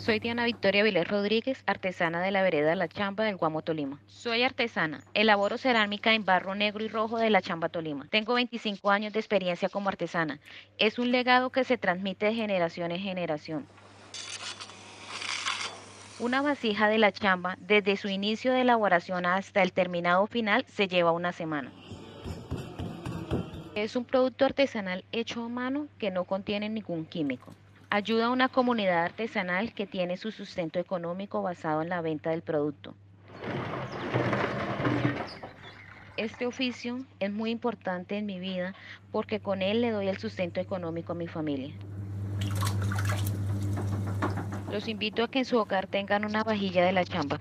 Soy Diana Victoria Vilés Rodríguez, artesana de la vereda La Chamba del Guamo Tolima. Soy artesana, elaboro cerámica en barro negro y rojo de La Chamba Tolima. Tengo 25 años de experiencia como artesana. Es un legado que se transmite de generación en generación. Una vasija de La Chamba, desde su inicio de elaboración hasta el terminado final, se lleva una semana. Es un producto artesanal hecho a mano que no contiene ningún químico. Ayuda a una comunidad artesanal que tiene su sustento económico basado en la venta del producto. Este oficio es muy importante en mi vida porque con él le doy el sustento económico a mi familia. Los invito a que en su hogar tengan una vajilla de la chamba.